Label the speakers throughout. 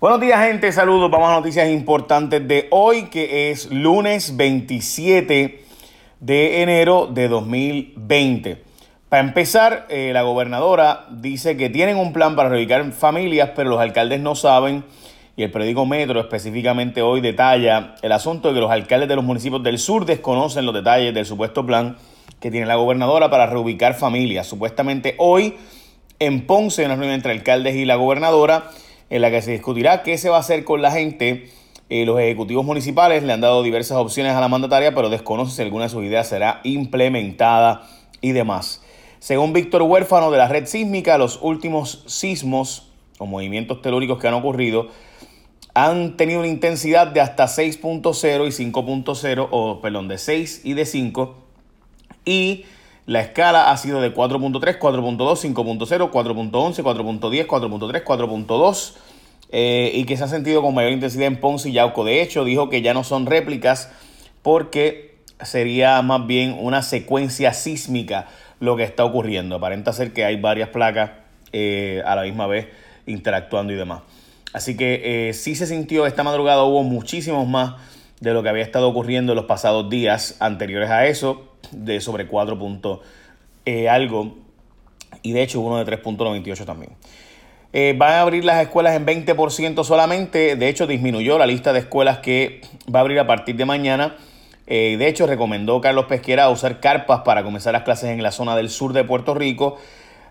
Speaker 1: Buenos días gente, saludos. Vamos a noticias importantes de hoy, que es lunes 27 de enero de 2020. Para empezar, eh, la gobernadora dice que tienen un plan para reubicar familias, pero los alcaldes no saben. Y el periódico Metro específicamente hoy detalla el asunto de que los alcaldes de los municipios del sur desconocen los detalles del supuesto plan que tiene la gobernadora para reubicar familias. Supuestamente hoy en Ponce, una reunión entre alcaldes y la gobernadora en la que se discutirá qué se va a hacer con la gente. Eh, los ejecutivos municipales le han dado diversas opciones a la mandataria, pero desconoce si alguna de sus ideas será implementada y demás. Según Víctor Huérfano de la red sísmica, los últimos sismos o movimientos telúricos que han ocurrido han tenido una intensidad de hasta 6.0 y 5.0, o perdón, de 6 y de 5. Y la escala ha sido de 4.3, 4.2, 5.0, 4.11, 4.10, 4.3, 4.2 y que se ha sentido con mayor intensidad en Ponce y Yauco. De hecho, dijo que ya no son réplicas porque sería más bien una secuencia sísmica lo que está ocurriendo. Aparenta ser que hay varias placas eh, a la misma vez interactuando y demás. Así que eh, sí se sintió esta madrugada, hubo muchísimos más de lo que había estado ocurriendo en los pasados días anteriores a eso de sobre 4 puntos eh, algo. Y de hecho uno de 3.98 también. Eh, van a abrir las escuelas en 20% solamente. De hecho, disminuyó la lista de escuelas que va a abrir a partir de mañana. Eh, de hecho, recomendó Carlos Pesquera usar carpas para comenzar las clases en la zona del sur de Puerto Rico.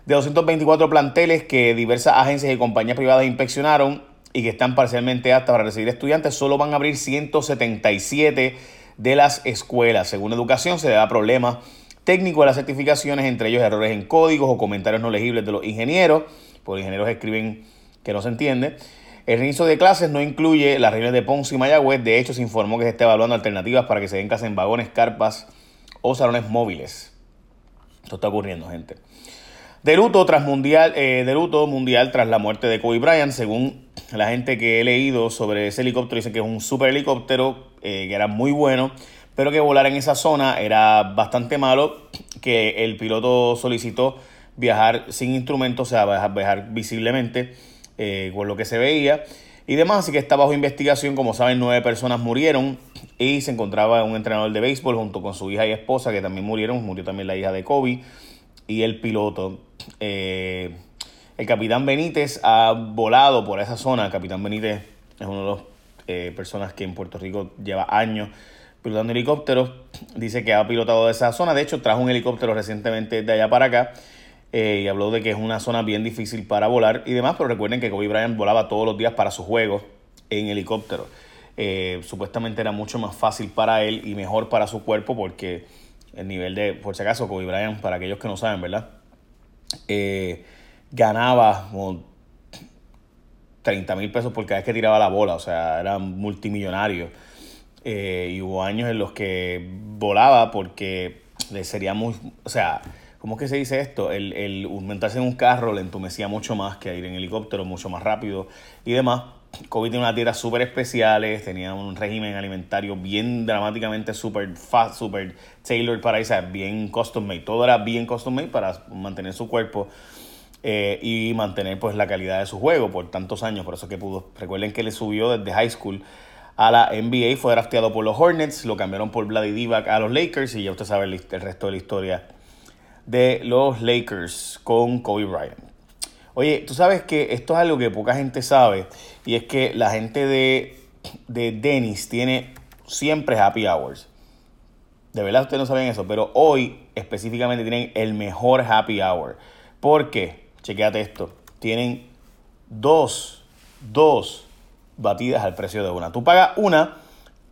Speaker 1: De 224 planteles que diversas agencias y compañías privadas inspeccionaron y que están parcialmente aptas para recibir estudiantes, solo van a abrir 177 de las escuelas. Según Educación, se da problemas técnicos de las certificaciones, entre ellos errores en códigos o comentarios no legibles de los ingenieros, los ingenieros escriben que no se entiende. El inicio de clases no incluye las reuniones de Ponce y Mayagüez. De hecho, se informó que se está evaluando alternativas para que se den clases en vagones, carpas o salones móviles. Esto está ocurriendo, gente. De luto, tras mundial, eh, luto mundial tras la muerte de Kobe Bryant, según la gente que he leído sobre ese helicóptero, dice que es un super helicóptero eh, que era muy bueno, pero que volar en esa zona era bastante malo, que el piloto solicitó viajar sin instrumentos, o sea, viajar, visiblemente, eh, con lo que se veía y demás. Así que está bajo investigación. Como saben, nueve personas murieron y se encontraba un entrenador de béisbol junto con su hija y esposa que también murieron. Murió también la hija de Kobe y el piloto. Eh, el capitán Benítez ha volado por esa zona. El capitán Benítez es uno de las eh, personas que en Puerto Rico lleva años pilotando helicópteros. Dice que ha pilotado de esa zona. De hecho, trajo un helicóptero recientemente de allá para acá. Eh, y habló de que es una zona bien difícil para volar y demás. Pero recuerden que Kobe Bryant volaba todos los días para sus juegos en helicóptero. supuestamente era mucho más fácil para él y mejor para su cuerpo porque el nivel de, por si acaso, Kobe Bryant, para aquellos que no saben, ¿verdad? Eh, ganaba como 30 mil pesos por cada vez que tiraba la bola, o sea, era multimillonario. Eh, y hubo años en los que volaba porque le sería muy, o sea, ¿cómo es que se dice esto? El, el montarse en un carro le entumecía mucho más que ir en helicóptero, mucho más rápido y demás. COVID tenía unas dietas súper especiales, tenía un régimen alimentario bien dramáticamente súper fast, súper tailored para eso, bien custom made. Todo era bien custom made para mantener su cuerpo eh, y mantener pues la calidad de su juego por tantos años. Por eso que pudo. Recuerden que le subió desde high school a la NBA, fue drafteado por los Hornets, lo cambiaron por Vladi Divac a los Lakers y ya usted sabe el resto de la historia de los Lakers con Kobe Bryant. Oye, tú sabes que esto es algo que poca gente sabe y es que la gente de, de Dennis tiene siempre happy hours. De verdad ustedes no saben eso, pero hoy específicamente tienen el mejor happy hour. ¿Por qué? Chequéate esto. Tienen dos, dos batidas al precio de una. Tú pagas una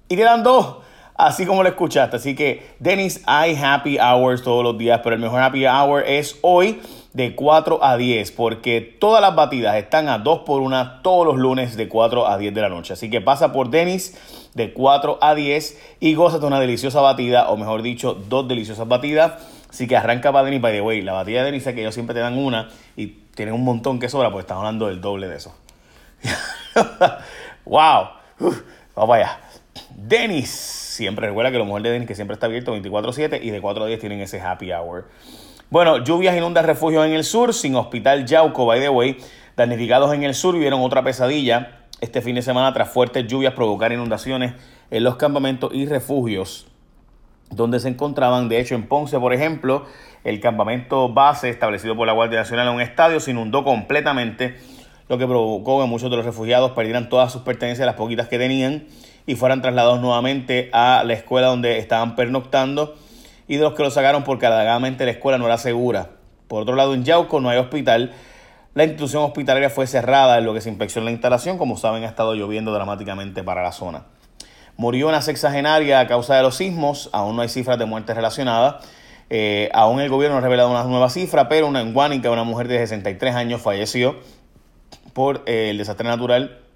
Speaker 1: y te dan dos. Así como lo escuchaste. Así que, Dennis, hay happy hours todos los días, pero el mejor happy hour es hoy de 4 a 10, porque todas las batidas están a 2 por 1 todos los lunes de 4 a 10 de la noche. Así que pasa por Dennis de 4 a 10 y gózate una deliciosa batida, o mejor dicho, dos deliciosas batidas. Así que arranca para Denis, by the way, la batida de Denis es que ellos siempre te dan una y tienen un montón que sobra, pues están hablando del doble de eso. ¡Wow! vamos allá. Denis, siempre recuerda que lo mejor de Denis que siempre está abierto 24-7 y de 4 a 10 tienen ese happy hour. Bueno, lluvias inundan refugios en el sur, sin hospital Yauco, by the way. Damnificados en el sur vieron otra pesadilla este fin de semana tras fuertes lluvias provocar inundaciones en los campamentos y refugios donde se encontraban. De hecho, en Ponce, por ejemplo, el campamento base establecido por la Guardia Nacional en un estadio se inundó completamente, lo que provocó que muchos de los refugiados perdieran todas sus pertenencias, las poquitas que tenían, y fueran trasladados nuevamente a la escuela donde estaban pernoctando, y de los que lo sacaron porque alegadamente la escuela no era segura. Por otro lado, en Yauco no hay hospital. La institución hospitalaria fue cerrada en lo que se inspeccionó la instalación. Como saben, ha estado lloviendo dramáticamente para la zona. Murió una sexagenaria a causa de los sismos. Aún no hay cifras de muertes relacionadas. Eh, aún el gobierno no ha revelado una nueva cifra, pero una en Guánica, una mujer de 63 años, falleció por eh, el desastre natural.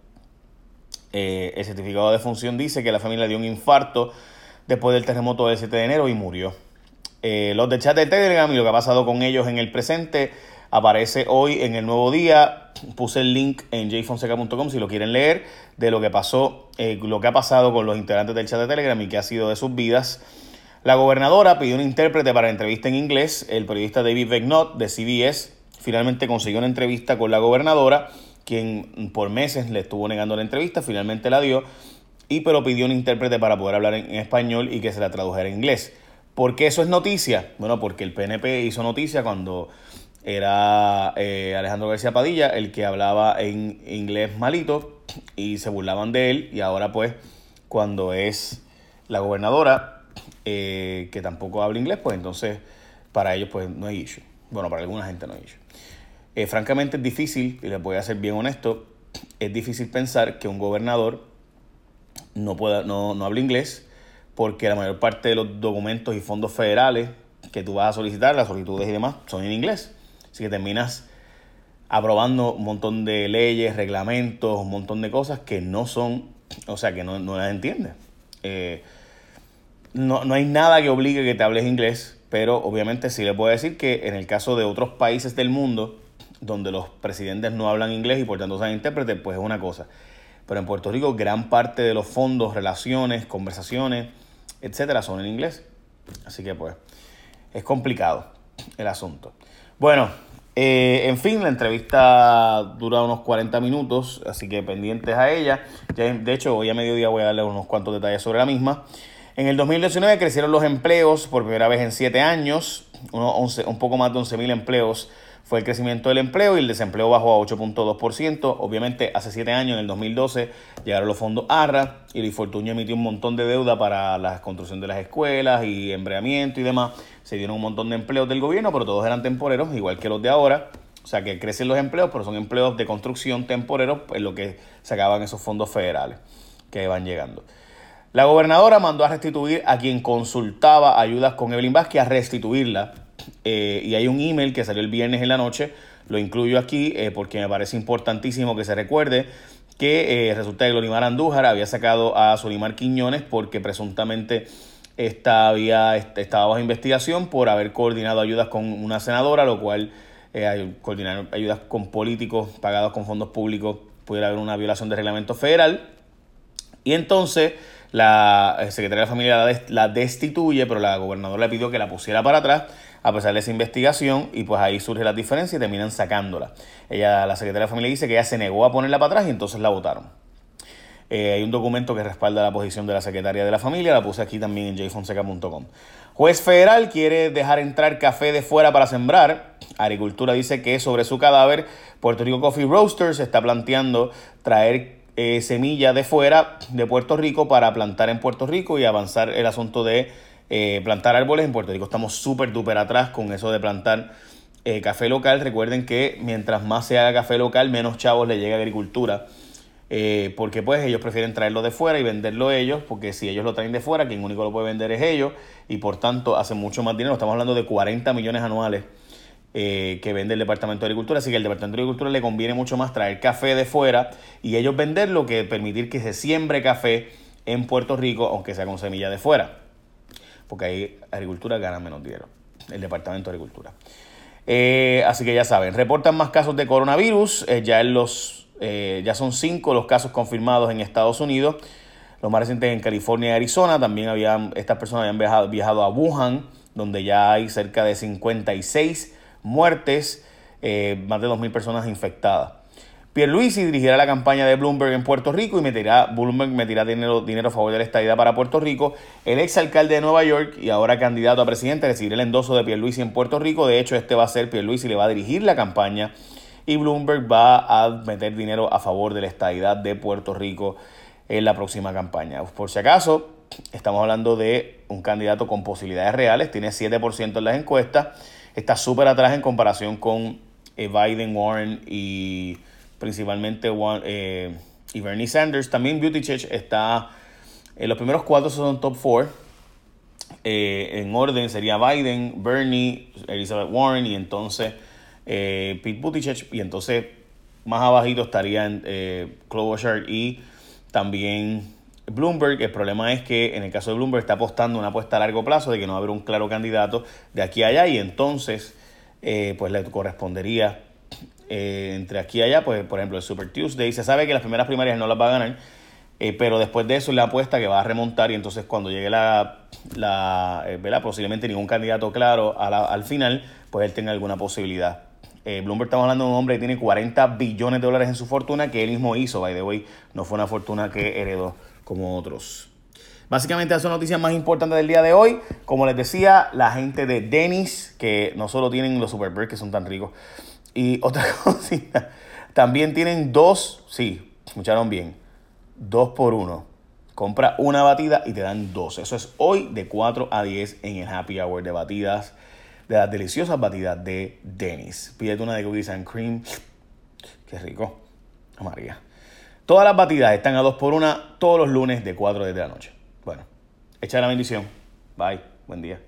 Speaker 1: Eh, el certificado de función dice que la familia dio un infarto después del terremoto del 7 de enero y murió. los de chat de Telegram y lo que ha pasado con ellos en el presente aparece hoy en el nuevo día. Puse el link en jfonseca.com si lo quieren leer de lo que pasó, eh, lo que ha pasado con los integrantes del chat de Telegram y qué ha sido de sus vidas. La gobernadora pidió un intérprete para entrevista en inglés. El periodista David Becknott de CBS finalmente consiguió una entrevista con la gobernadora, quien por meses le estuvo negando la entrevista, finalmente la dio, y pero pidió un intérprete para poder hablar en español y que se la tradujera en inglés. ¿Por qué eso es noticia? Bueno, porque el PNP hizo noticia cuando era eh, Alejandro García Padilla el que hablaba en inglés malito y se burlaban de él y ahora pues cuando es la gobernadora eh, que tampoco habla inglés pues entonces para ellos pues no hay issue. Bueno, para alguna gente no hay issue. Eh, francamente es difícil, y les voy a ser bien honesto, es difícil pensar que un gobernador no, pueda, no, no hable inglés porque la mayor parte de los documentos y fondos federales que tú vas a solicitar, las solicitudes y demás, son en inglés. Así que terminas aprobando un montón de leyes, reglamentos, un montón de cosas que no son, o sea, que no, las entiendes. Eh, no, hay nada que obligue que te hables inglés, pero obviamente sí le puedo decir que en el caso de otros países del mundo, donde los presidentes no hablan inglés y por tanto son intérpretes, pues es una cosa. Pero en Puerto Rico gran parte de los fondos, relaciones, conversaciones, etcétera, son en inglés. Así que pues es complicado el asunto. Bueno, eh, en fin, la entrevista dura unos 40 minutos, así que pendientes a ella. de hecho, hoy a mediodía voy a darle unos cuantos detalles sobre la misma. En el 2019 crecieron los empleos por primera vez en 7 años, un poco más de 11.000 empleos fue el crecimiento del empleo y el desempleo bajó a 8.2%. Obviamente, hace siete años, en el 2012, llegaron los fondos ARRA y Luis Fortuño emitió un montón de deuda para la construcción de las escuelas y embreamiento y demás. Se dieron un montón de empleos del gobierno, pero todos eran temporeros, igual que los de ahora. O sea que crecen los empleos, pero son empleos de construcción temporeros en lo que se acaban esos fondos federales que van llegando. La gobernadora mandó a restituir a quien consultaba ayudas con Evelyn Vázquez a restituirla eh, y hay un email que salió el viernes en la noche, lo incluyo aquí eh, porque me parece importantísimo que se recuerde que eh, resulta que Glorimar Andújar había sacado a Solimar Quiñones porque presuntamente esta estaba bajo investigación por haber coordinado ayudas con una senadora, lo cual coordinar ayudas con políticos pagados con fondos públicos pudiera haber una violación de reglamento federal. Y entonces la Secretaría de la Familia la destituye, pero la gobernadora le pidió que la pusiera para atrás a pesar de esa investigación y pues ahí surge la diferencia y terminan sacándola. Ella, la secretaria de familia dice que ella se negó a ponerla para atrás y entonces la votaron. Eh, hay un documento que respalda la posición de la secretaria de la familia, la puse aquí también en jfonseca.com. Juez federal quiere dejar entrar café de fuera para sembrar. Agricultura dice que sobre su cadáver, Puerto Rico Coffee Roasters está planteando traer eh, semilla de fuera de Puerto Rico para plantar en Puerto Rico y avanzar el asunto de eh, plantar árboles. En Puerto Rico estamos súper, duper atrás con eso de plantar eh, café local. Recuerden que mientras más se haga café local, menos chavos le llega agricultura. Eh, porque pues ellos prefieren traerlo de fuera y venderlo ellos, porque si ellos lo traen de fuera, quien único lo puede vender es ellos, y por tanto hacen mucho más dinero. Estamos hablando de 40 millones anuales que vende el Departamento de Agricultura, así que al Departamento de Agricultura le conviene mucho más traer café de fuera y ellos venderlo que permitir que se siembre café en Puerto Rico, aunque sea con semilla de fuera. Porque ahí agricultura gana menos dinero, el Departamento de Agricultura. Eh, así que ya saben, reportan más casos de coronavirus, eh, ya, en los, eh, ya son cinco los casos confirmados en Estados Unidos, los más recientes en California y Arizona, también habían, estas personas habían viajado, viajado a Wuhan, donde ya hay cerca de 56 muertes, más de 2.000 personas infectadas. Pierluisi dirigirá la campaña de Bloomberg en Puerto Rico y meterá, Bloomberg meterá dinero, dinero a favor de la estadidad para Puerto Rico. El exalcalde de Nueva York y ahora candidato a presidente recibirá el endoso de Pierluisi en Puerto Rico. De hecho, este va a ser Pierluisi, le va a dirigir la campaña y Bloomberg va a meter dinero a favor de la estadidad de Puerto Rico en la próxima campaña. Por si acaso, estamos hablando de un candidato con posibilidades reales, tiene 7% en las encuestas, está súper atrás en comparación con eh, Biden, Warren y principalmente eh, y Bernie Sanders. También Buttigieg está en los primeros cuatro son top four. Eh, en orden sería Biden, Bernie, Elizabeth Warren y entonces eh, Pete Buttigieg. Y entonces más abajito estarían eh, Klobuchar y también Bloomberg. El problema es que en el caso de Bloomberg está apostando una apuesta a largo plazo de que no va a haber un claro candidato de aquí a allá y entonces pues le correspondería eh, entre aquí y allá, pues por ejemplo el Super Tuesday, se sabe que las primeras primarias no las va a ganar, eh, pero después de eso le apuesta que va a remontar y entonces cuando llegue la, la eh, posiblemente ningún candidato claro al final, pues él tenga alguna posibilidad. Bloomberg estamos hablando de un hombre que tiene 40 billones de dólares en su fortuna que él mismo hizo, by the way, no fue una fortuna que heredó como otros. Básicamente esas son noticias más importantes del día de hoy. Como les decía, la gente de Dennis, que no solo tienen los Super que son tan ricos, y otra cosita, también tienen dos, sí, escucharon bien, dos por uno. Compra una batida y te dan dos. Eso es hoy de 4 a 10 en el Happy Hour de batidas, de las deliciosas batidas de Dennis. Pídete una de cookies and cream. Qué rico. María. Todas las batidas están a dos por una todos los lunes de 4 de la noche. Bueno, echa la bendición. Bye. Buen día.